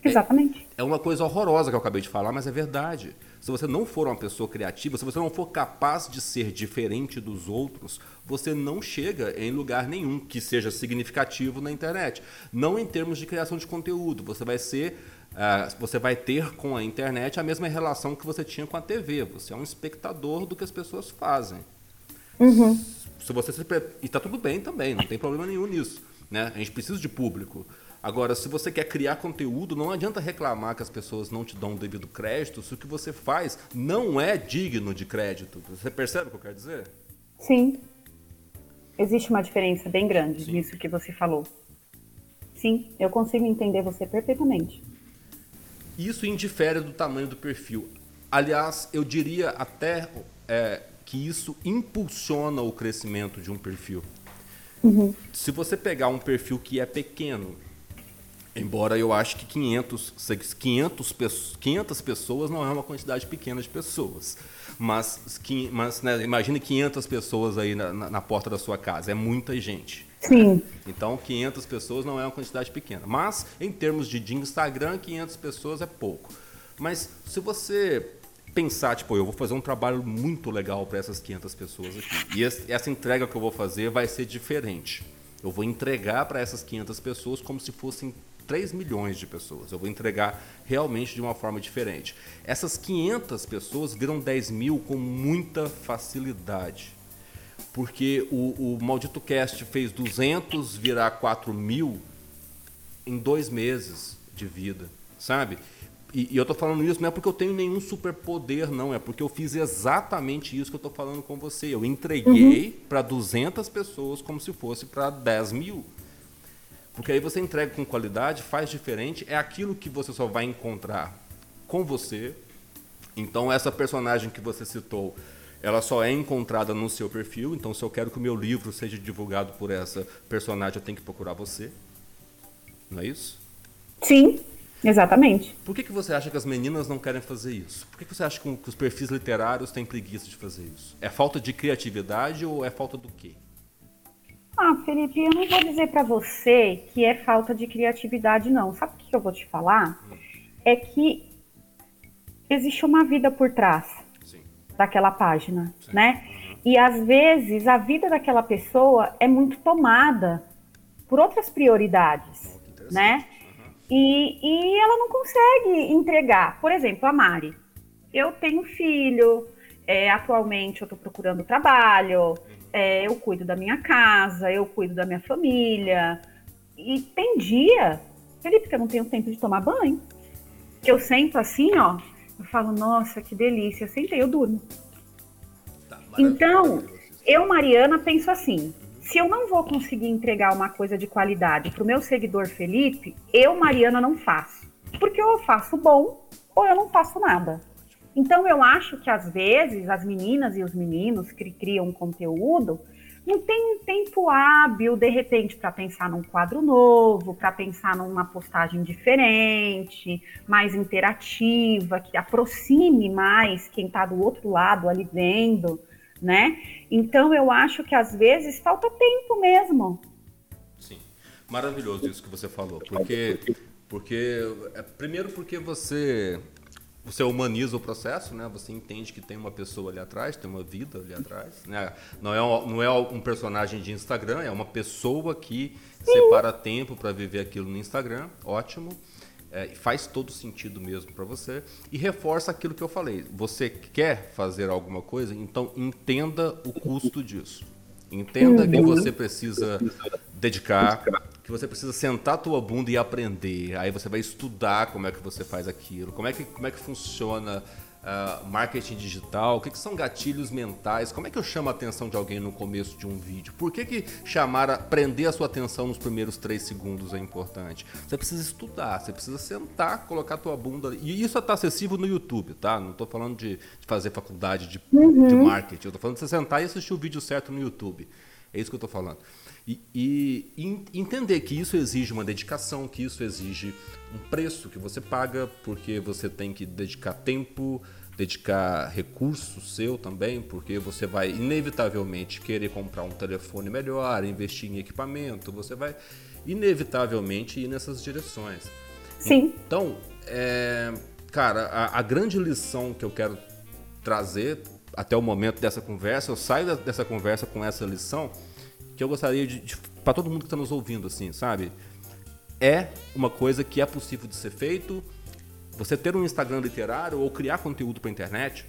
Exatamente. É, é uma coisa horrorosa que eu acabei de falar, mas é verdade. Se você não for uma pessoa criativa, se você não for capaz de ser diferente dos outros, você não chega em lugar nenhum que seja significativo na internet. Não em termos de criação de conteúdo. Você vai ser Uh, você vai ter com a internet a mesma relação que você tinha com a TV. Você é um espectador do que as pessoas fazem. Uhum. Se você se... E está tudo bem também, não tem problema nenhum nisso. Né? A gente precisa de público. Agora, se você quer criar conteúdo, não adianta reclamar que as pessoas não te dão o devido crédito se o que você faz não é digno de crédito. Você percebe o que eu quero dizer? Sim. Existe uma diferença bem grande Sim. nisso que você falou. Sim, eu consigo entender você perfeitamente. Isso indifere do tamanho do perfil. Aliás, eu diria até é, que isso impulsiona o crescimento de um perfil. Uhum. Se você pegar um perfil que é pequeno, embora eu ache que 500, 500, 500 pessoas não é uma quantidade pequena de pessoas, mas, mas né, imagine 500 pessoas aí na, na, na porta da sua casa, é muita gente. Sim. Então, 500 pessoas não é uma quantidade pequena. Mas, em termos de, de Instagram, 500 pessoas é pouco. Mas, se você pensar, tipo, eu vou fazer um trabalho muito legal para essas 500 pessoas aqui. E essa entrega que eu vou fazer vai ser diferente. Eu vou entregar para essas 500 pessoas como se fossem 3 milhões de pessoas. Eu vou entregar realmente de uma forma diferente. Essas 500 pessoas viram 10 mil com muita facilidade porque o, o Maldito Cast fez 200 virar 4 mil em dois meses de vida, sabe? E, e eu estou falando isso não é porque eu tenho nenhum superpoder, não, é porque eu fiz exatamente isso que eu estou falando com você. Eu entreguei uhum. para 200 pessoas como se fosse para 10 mil. Porque aí você entrega com qualidade, faz diferente, é aquilo que você só vai encontrar com você. Então, essa personagem que você citou, ela só é encontrada no seu perfil. Então, se eu quero que o meu livro seja divulgado por essa personagem, eu tenho que procurar você. Não é isso? Sim, exatamente. Por que, que você acha que as meninas não querem fazer isso? Por que, que você acha que os perfis literários têm preguiça de fazer isso? É falta de criatividade ou é falta do quê? Ah, Felipe, eu não vou dizer para você que é falta de criatividade, não. Sabe o que eu vou te falar? É que existe uma vida por trás. Daquela página, Sim. né? E às vezes a vida daquela pessoa é muito tomada por outras prioridades, oh, né? Uhum. E, e ela não consegue entregar. Por exemplo, a Mari. Eu tenho filho, é, atualmente eu estou procurando trabalho, uhum. é, eu cuido da minha casa, eu cuido da minha família. E tem dia, Felipe, que eu não tenho tempo de tomar banho. Que eu sento assim, ó, eu falo, nossa, que delícia. Eu sentei, eu durmo. Tá, então, eu, Mariana, penso assim: se eu não vou conseguir entregar uma coisa de qualidade para o meu seguidor Felipe, eu, Mariana, não faço. Porque ou eu faço bom ou eu não faço nada. Então eu acho que às vezes as meninas e os meninos que criam conteúdo não tem tempo hábil, de repente, para pensar num quadro novo, para pensar numa postagem diferente, mais interativa, que aproxime mais quem está do outro lado ali vendo, né? Então eu acho que às vezes falta tempo mesmo. Sim, maravilhoso isso que você falou, porque porque é, primeiro porque você você humaniza o processo, né? Você entende que tem uma pessoa ali atrás, tem uma vida ali atrás, né? Não é um, não é um personagem de Instagram, é uma pessoa que separa tempo para viver aquilo no Instagram. Ótimo. É, faz todo sentido mesmo para você e reforça aquilo que eu falei. Você quer fazer alguma coisa, então entenda o custo disso. Entenda que você precisa dedicar, que você precisa sentar a tua bunda e aprender. Aí você vai estudar como é que você faz aquilo, como é que, como é que funciona uh, marketing digital, o que, que, são gatilhos mentais, como é que eu chamo a atenção de alguém no começo de um vídeo, por que, que chamar, a, prender a sua atenção nos primeiros três segundos é importante. Você precisa estudar, você precisa sentar, colocar a tua bunda, e isso está acessível no YouTube, tá? Não estou falando de, de, fazer faculdade de, uhum. de marketing, eu estou falando de você sentar e assistir o vídeo certo no YouTube. É isso que eu estou falando. E, e, e, entender que isso exige uma dedicação, que isso exige um preço que você paga, porque você tem que dedicar tempo, dedicar recurso seu também, porque você vai inevitavelmente querer comprar um telefone melhor, investir em equipamento, você vai inevitavelmente ir nessas direções. Sim. Então, é, cara, a, a grande lição que eu quero trazer até o momento dessa conversa, eu saio dessa conversa com essa lição que eu gostaria de, de para todo mundo que está nos ouvindo, assim, sabe? É uma coisa que é possível de ser feito. Você ter um Instagram literário ou criar conteúdo para internet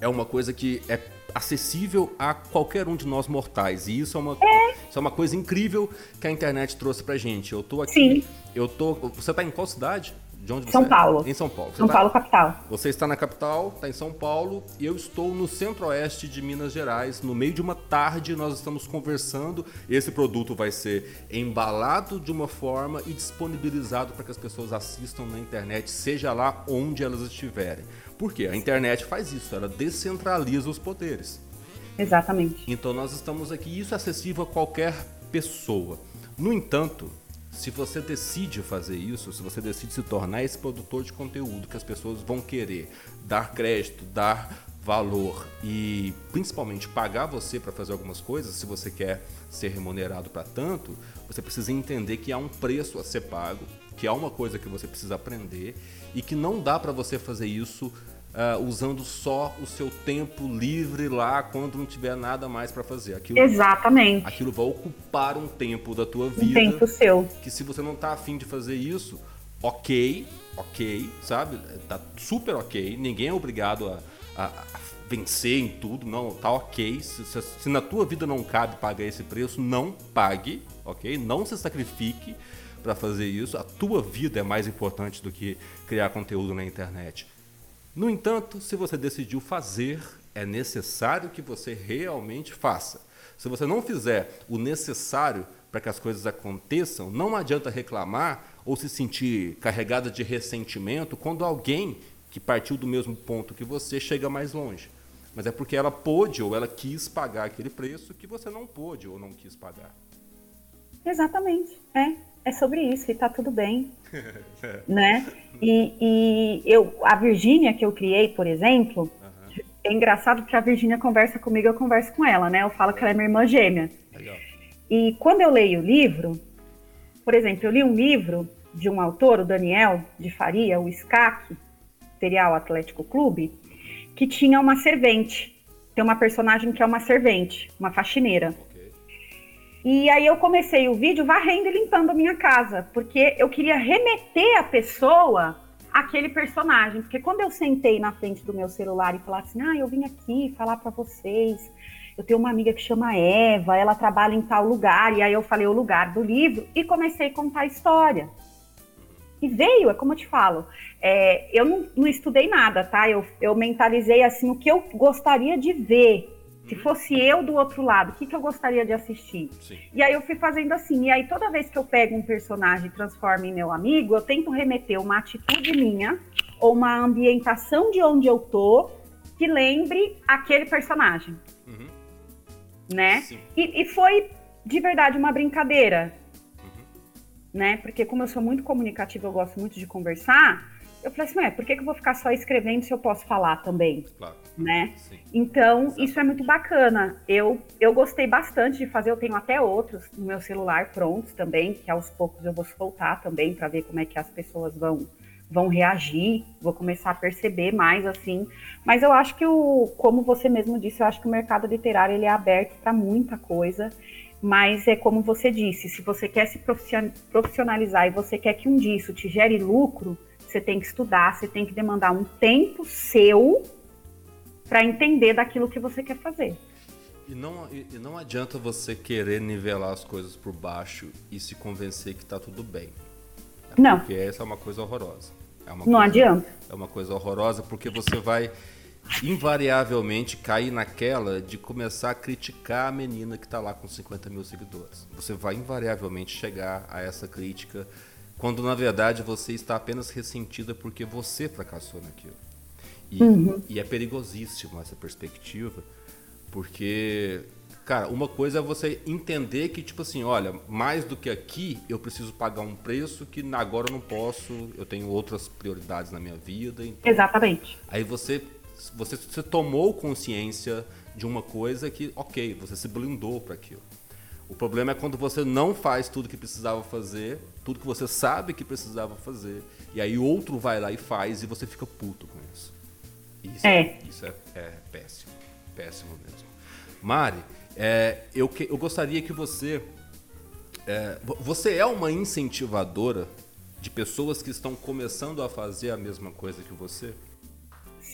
é uma coisa que é acessível a qualquer um de nós mortais. E isso é uma, é. Isso é uma coisa incrível que a internet trouxe pra gente. Eu tô aqui. Sim. Eu tô. Você tá em qual cidade? De onde São você é? Paulo. Em São Paulo. Você São tá... Paulo, capital. Você está na capital, está em São Paulo, e eu estou no centro-oeste de Minas Gerais. No meio de uma tarde, nós estamos conversando. Esse produto vai ser embalado de uma forma e disponibilizado para que as pessoas assistam na internet, seja lá onde elas estiverem. Por quê? A internet faz isso, ela descentraliza os poderes. Exatamente. Então nós estamos aqui, isso é acessível a qualquer pessoa. No entanto, se você decide fazer isso, se você decide se tornar esse produtor de conteúdo que as pessoas vão querer dar crédito, dar valor e principalmente pagar você para fazer algumas coisas, se você quer ser remunerado para tanto, você precisa entender que há um preço a ser pago, que há uma coisa que você precisa aprender e que não dá para você fazer isso uh, usando só o seu tempo livre lá quando não tiver nada mais para fazer. Aquilo, Exatamente. Aquilo vai ocupar um tempo da tua vida. Um tempo seu. Que se você não tá afim de fazer isso, ok, ok, sabe? Tá super ok. Ninguém é obrigado a, a, a vencer em tudo, não, tá ok. Se, se, se, na tua vida não cabe pagar esse preço, não pague, ok? Não se sacrifique para fazer isso. A tua vida é mais importante do que criar conteúdo na internet. No entanto, se você decidiu fazer, é necessário que você realmente faça. Se você não fizer o necessário para que as coisas aconteçam, não adianta reclamar ou se sentir carregada de ressentimento quando alguém que partiu do mesmo ponto que você chega mais longe. mas é porque ela pôde ou ela quis pagar aquele preço que você não pôde ou não quis pagar. Exatamente, é, é sobre isso e tá tudo bem, [LAUGHS] né? E, e, eu, a Virgínia que eu criei, por exemplo, uhum. é engraçado que a Virgínia conversa comigo, eu converso com ela, né? Eu falo que ela é minha irmã gêmea. Legal. E quando eu leio o livro, por exemplo, eu li um livro de um autor, o Daniel de Faria, o SCAC, Serial Atlético Clube, que tinha uma servente. Tem uma personagem que é uma servente, uma faxineira. E aí eu comecei o vídeo varrendo e limpando a minha casa, porque eu queria remeter a pessoa àquele personagem. Porque quando eu sentei na frente do meu celular e falasse assim, ah, eu vim aqui falar para vocês, eu tenho uma amiga que chama Eva, ela trabalha em tal lugar, e aí eu falei o lugar do livro e comecei a contar a história. E veio, é como eu te falo, é, eu não, não, estudei nada, tá? Eu, eu mentalizei assim o que eu gostaria de ver. Se fosse eu do outro lado, o que, que eu gostaria de assistir? Sim. E aí eu fui fazendo assim. E aí toda vez que eu pego um personagem e transformo em meu amigo, eu tento remeter uma atitude minha ou uma ambientação de onde eu tô que lembre aquele personagem. Uhum. Né? E, e foi de verdade uma brincadeira né? Porque como eu sou muito comunicativa, eu gosto muito de conversar, eu falei assim, ué, por que, que eu vou ficar só escrevendo se eu posso falar também? Claro. Né? Sim. Então, Exato. isso é muito bacana. Eu, eu gostei bastante de fazer, eu tenho até outros no meu celular prontos também, que aos poucos eu vou soltar também para ver como é que as pessoas vão vão reagir, vou começar a perceber mais assim. Mas eu acho que o, como você mesmo disse, eu acho que o mercado literário ele é aberto para muita coisa mas é como você disse, se você quer se profissionalizar e você quer que um disso te gere lucro, você tem que estudar, você tem que demandar um tempo seu para entender daquilo que você quer fazer. E não, e não adianta você querer nivelar as coisas por baixo e se convencer que está tudo bem. É não. Porque essa é uma coisa horrorosa. É uma não coisa, adianta. É uma coisa horrorosa porque você vai invariavelmente cair naquela de começar a criticar a menina que está lá com 50 mil seguidores. Você vai invariavelmente chegar a essa crítica quando na verdade você está apenas ressentida porque você fracassou naquilo. E, uhum. e é perigosíssimo essa perspectiva, porque, cara, uma coisa é você entender que, tipo assim, olha, mais do que aqui, eu preciso pagar um preço que agora eu não posso, eu tenho outras prioridades na minha vida. Então, Exatamente. Aí você você, você tomou consciência de uma coisa que, ok, você se blindou para aquilo. O problema é quando você não faz tudo que precisava fazer, tudo que você sabe que precisava fazer, e aí outro vai lá e faz e você fica puto com isso. Isso é, isso é, é péssimo, péssimo mesmo. Mari, é, eu, que, eu gostaria que você. É, você é uma incentivadora de pessoas que estão começando a fazer a mesma coisa que você?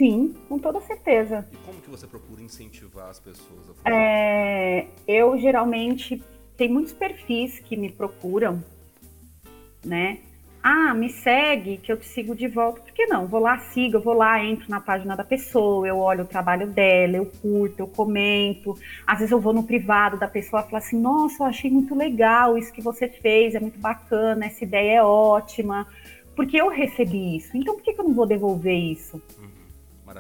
Sim, com toda certeza. E como que você procura incentivar as pessoas a fazer? É, eu geralmente tem muitos perfis que me procuram, né? Ah, me segue, que eu te sigo de volta. Por que não? Vou lá, sigo, eu vou lá, entro na página da pessoa, eu olho o trabalho dela, eu curto, eu comento. Às vezes eu vou no privado da pessoa e falo assim: Nossa, eu achei muito legal isso que você fez, é muito bacana, essa ideia é ótima. Porque eu recebi isso, então por que, que eu não vou devolver isso?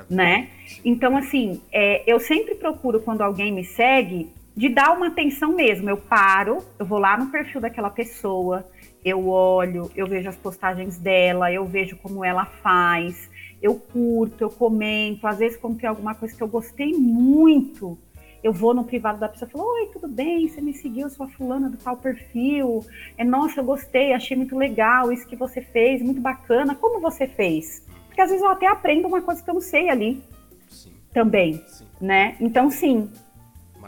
Né? Então, assim, é, eu sempre procuro, quando alguém me segue, de dar uma atenção mesmo. Eu paro, eu vou lá no perfil daquela pessoa, eu olho, eu vejo as postagens dela, eu vejo como ela faz, eu curto, eu comento. Às vezes, quando tem alguma coisa que eu gostei muito, eu vou no privado da pessoa e falo, oi, tudo bem? Você me seguiu, sua fulana do tal perfil. É, nossa, eu gostei, achei muito legal isso que você fez, muito bacana. Como você fez? Porque às vezes eu até aprendo uma coisa que eu não sei ali sim. também, sim. né? Então, sim,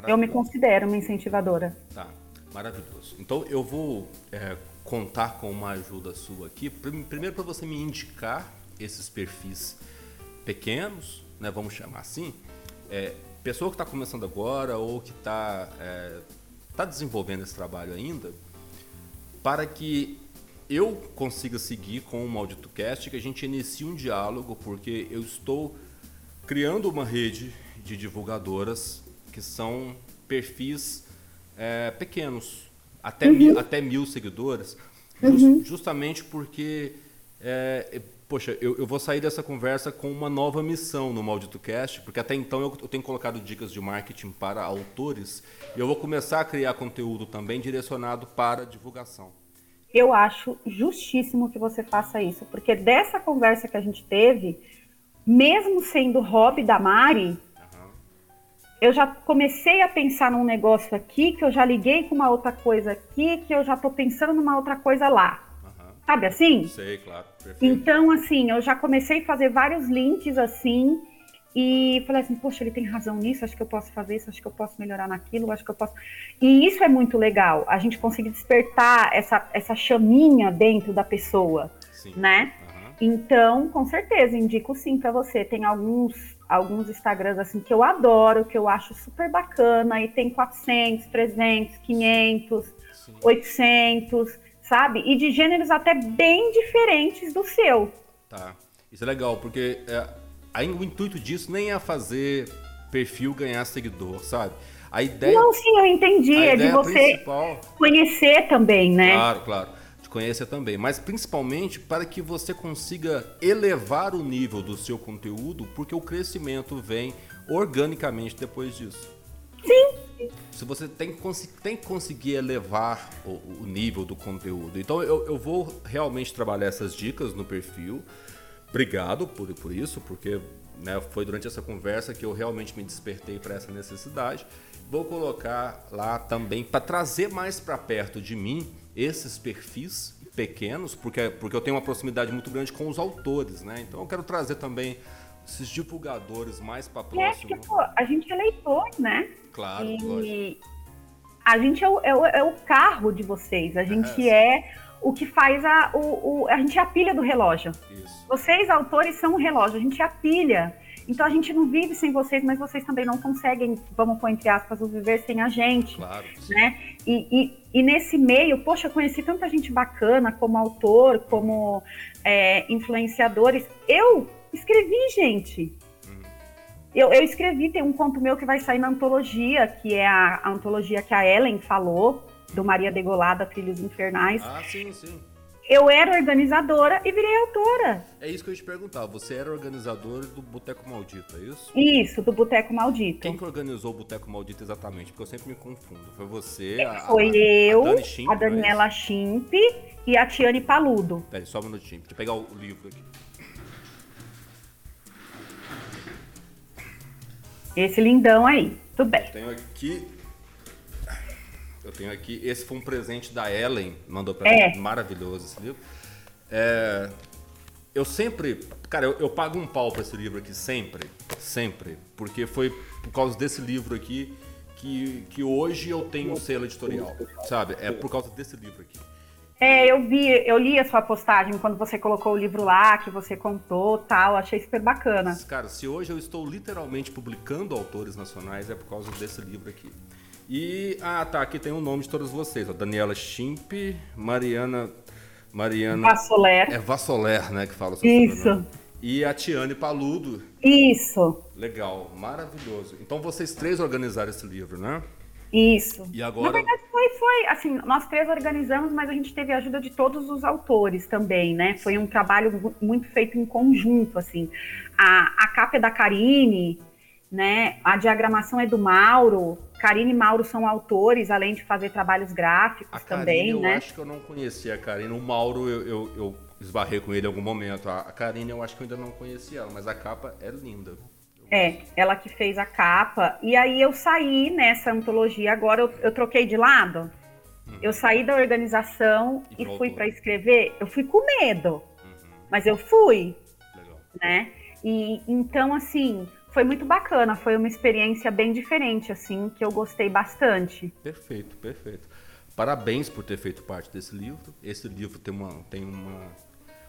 eu me considero uma incentivadora. Tá, maravilhoso. Então, eu vou é, contar com uma ajuda sua aqui. Primeiro, para você me indicar esses perfis pequenos, né? Vamos chamar assim. É, pessoa que está começando agora ou que está é, tá desenvolvendo esse trabalho ainda, para que eu consiga seguir com o Maldito-Cast, que a gente inicie um diálogo, porque eu estou criando uma rede de divulgadoras que são perfis é, pequenos, até, uhum. mil, até mil seguidores, just, uhum. justamente porque é, poxa, eu, eu, vou sair dessa conversa com uma nova missão no Maldito Cast, porque até então eu, eu, tenho colocado dicas de marketing para autores e eu vou começar a criar conteúdo também direcionado para divulgação. Eu acho justíssimo que você faça isso, porque dessa conversa que a gente teve, mesmo sendo hobby da Mari, eu já comecei a pensar num negócio aqui, que eu já liguei com uma outra coisa aqui, que eu já estou pensando numa outra coisa lá. Uhum. Sabe assim? Sei, claro. Perfeito. Então, assim, eu já comecei a fazer vários links assim. E falei assim, poxa, ele tem razão nisso, acho que eu posso fazer isso, acho que eu posso melhorar naquilo, acho que eu posso. E isso é muito legal, a gente conseguir despertar essa, essa chaminha dentro da pessoa, sim. né? Uhum. Então, com certeza, indico sim para você. Tem alguns alguns Instagrams assim que eu adoro, que eu acho super bacana, e tem 400, 300, 500, Sim. 800, sabe? E de gêneros até bem diferentes do seu. Tá. Isso é legal, porque é, aí, o intuito disso nem é fazer perfil ganhar seguidor, sabe? A ideia. Não, sim, eu entendi. É de você principal... conhecer também, né? Claro, claro conheça também, mas principalmente para que você consiga elevar o nível do seu conteúdo, porque o crescimento vem organicamente depois disso. Sim. Se você tem, tem que conseguir elevar o, o nível do conteúdo. Então eu, eu, vou realmente trabalhar essas dicas no perfil. Obrigado por, por isso, porque né, foi durante essa conversa que eu realmente me despertei para essa necessidade. Vou colocar lá também para trazer mais para perto de mim esses perfis pequenos, porque, porque eu tenho uma proximidade muito grande com os autores, né? Então eu quero trazer também esses divulgadores mais para próximo. É, porque, pô, a gente é leitor, né? Claro, e lógico. a gente é o, é, o, é o, carro de vocês, a gente é, é o que faz a. O, o, a gente é a pilha do relógio. Isso. Vocês, autores, são o relógio, a gente é a pilha. Então a gente não vive sem vocês, mas vocês também não conseguem, vamos pôr entre aspas, o viver sem a gente. Claro. Né? E, e, e, nesse meio, poxa, eu conheci tanta gente bacana como autor, como é, influenciadores. Eu escrevi, gente. Uhum. Eu, eu, escrevi, tem um conto meu que vai sair na antologia, que é a, a antologia que a Ellen falou, do Maria Degolada, Trilhos Infernais. Ah, sim, sim eu era organizadora e virei autora. É isso que eu ia te perguntar. Você era organizadora do Boteco Maldito, é isso? Isso, do Boteco Maldito. Quem que organizou o Boteco Maldito exatamente? Porque eu sempre me confundo. Foi você, a, Foi a, eu, a, Schimp, a é Daniela Schimp e a Tiane Paludo. Peraí, só um minutinho. Deixa eu pegar o livro aqui. Esse lindão aí. Tudo bem. Eu tenho aqui eu tenho aqui. Esse foi um presente da Ellen, mandou pra é. mim. Maravilhoso esse livro. É, eu sempre. Cara, eu, eu, pago um pau pra esse livro aqui, sempre. Sempre. Porque foi por causa desse livro aqui que, que hoje eu tenho um selo editorial. Sabe? É por causa desse livro aqui. É, eu vi, eu li a sua postagem quando você colocou o livro lá, que você contou tal, achei super bacana. Cara, se hoje eu estou literalmente publicando autores nacionais, é por causa desse livro aqui. E, ah, tá, aqui tem o nome de todos vocês. Ó, Daniela Schimp, Mariana... Mariana... Vassoler. É Vassoler, né, que fala. Isso. E a Tiane Paludo. Isso. Legal, maravilhoso. Então vocês três organizaram esse livro, né? Isso. E agora... Na verdade, foi, foi, assim, nós três organizamos, mas a gente teve a ajuda de todos os autores também, né? Foi um trabalho muito feito em conjunto, assim. A, a capa é da Karine, né? A diagramação é do Mauro, Karine e Mauro são autores, além de fazer trabalhos gráficos a também, Karine, né? Eu acho que eu não conhecia a Karine. O Mauro eu, eu, eu, esbarrei com ele em algum momento. A Karine eu acho que eu ainda não conhecia ela, mas a capa é linda. É, ela que fez a capa. E aí eu saí nessa antologia. Agora eu, eu troquei de lado. Uhum. Eu saí da organização e, e fui para escrever. Eu fui com medo, uhum. mas eu fui, Legal. né? E então assim foi muito bacana, foi uma experiência bem diferente, assim, que eu gostei bastante. Perfeito, perfeito. Parabéns por ter feito parte desse livro. Esse livro tem uma, tem uma,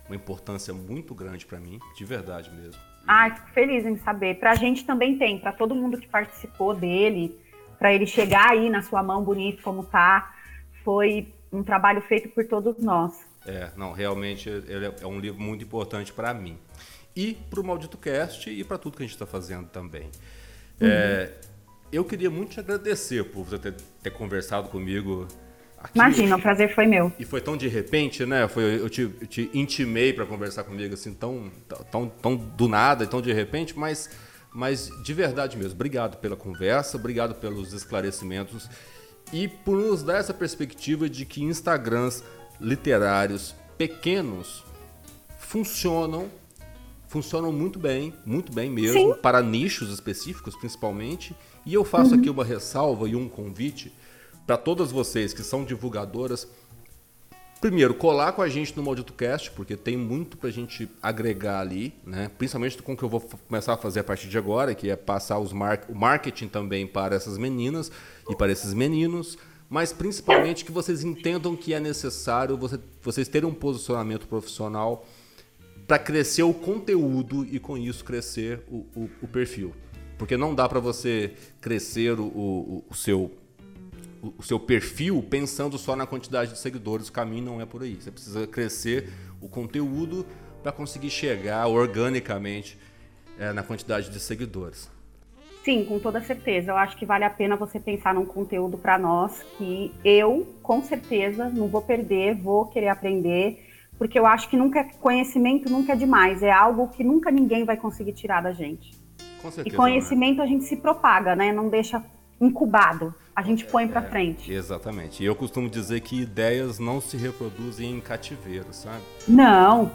uma importância muito grande para mim, de verdade mesmo. Ah, fico feliz em saber. Para a gente também tem, para todo mundo que participou dele, para ele chegar aí na sua mão bonito como tá, foi um trabalho feito por todos nós. É, não, realmente ele é um livro muito importante para mim e para o Maldito Cast e para tudo que a gente está fazendo também. Uhum. É, eu queria muito te agradecer por você ter, ter, conversado comigo Aqui, Imagina, o prazer foi meu. E foi tão de repente, né? Foi, eu, te, eu te intimei para conversar comigo assim, tão, tão, tão do nada, tão de repente, mas, mas de verdade mesmo. Obrigado pela conversa, obrigado pelos esclarecimentos e por nos dar essa perspectiva de que Instagrams literários pequenos funcionam funcionam muito bem, muito bem mesmo, Sim. para nichos específicos principalmente. E eu faço uhum. aqui uma ressalva e um convite para todas vocês que são divulgadoras. Primeiro, colar com a gente no Maldito Cast, porque tem muito para a gente agregar ali, né? principalmente com o que eu vou começar a fazer a partir de agora, que é passar os mar o marketing também para essas meninas e para esses meninos, mas principalmente que vocês entendam que é necessário você, vocês terem um posicionamento profissional para crescer o conteúdo e com isso crescer o, o, o perfil. Porque não dá para você crescer o, o, seu, o seu perfil pensando só na quantidade de seguidores. O caminho não é por aí. Você precisa crescer o conteúdo para conseguir chegar organicamente é, na quantidade de seguidores. Sim, com toda certeza. Eu acho que vale a pena você pensar num conteúdo para nós que eu, com certeza, não vou perder, vou querer aprender porque eu acho que nunca conhecimento nunca é demais, é algo que nunca ninguém vai conseguir tirar da gente. Com certeza, e conhecimento né? a gente se propaga, né? Não deixa incubado, a gente põe para é, frente. Exatamente. E eu costumo dizer que ideias não se reproduzem em cativeiro, sabe? Não.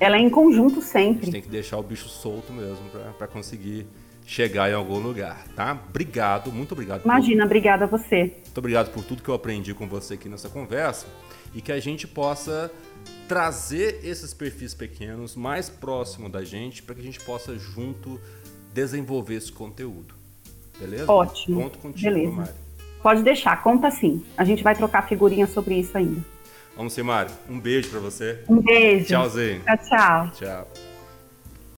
Ela é em conjunto sempre. A gente tem que deixar o bicho solto mesmo para conseguir chegar em algum lugar, tá? Obrigado, muito obrigado. Imagina, por... obrigada a você. Muito obrigado por tudo que eu aprendi com você aqui nessa conversa e que a gente possa trazer esses perfis pequenos mais próximo da gente para que a gente possa junto desenvolver esse conteúdo. Beleza? Ótimo. Conto contigo, Beleza. Mari. Pode deixar, conta sim. A gente vai trocar figurinha sobre isso ainda. Vamos ser, Mari. Um beijo para você. Um beijo. Tchauzinho. Tchau, tchau. Tchau.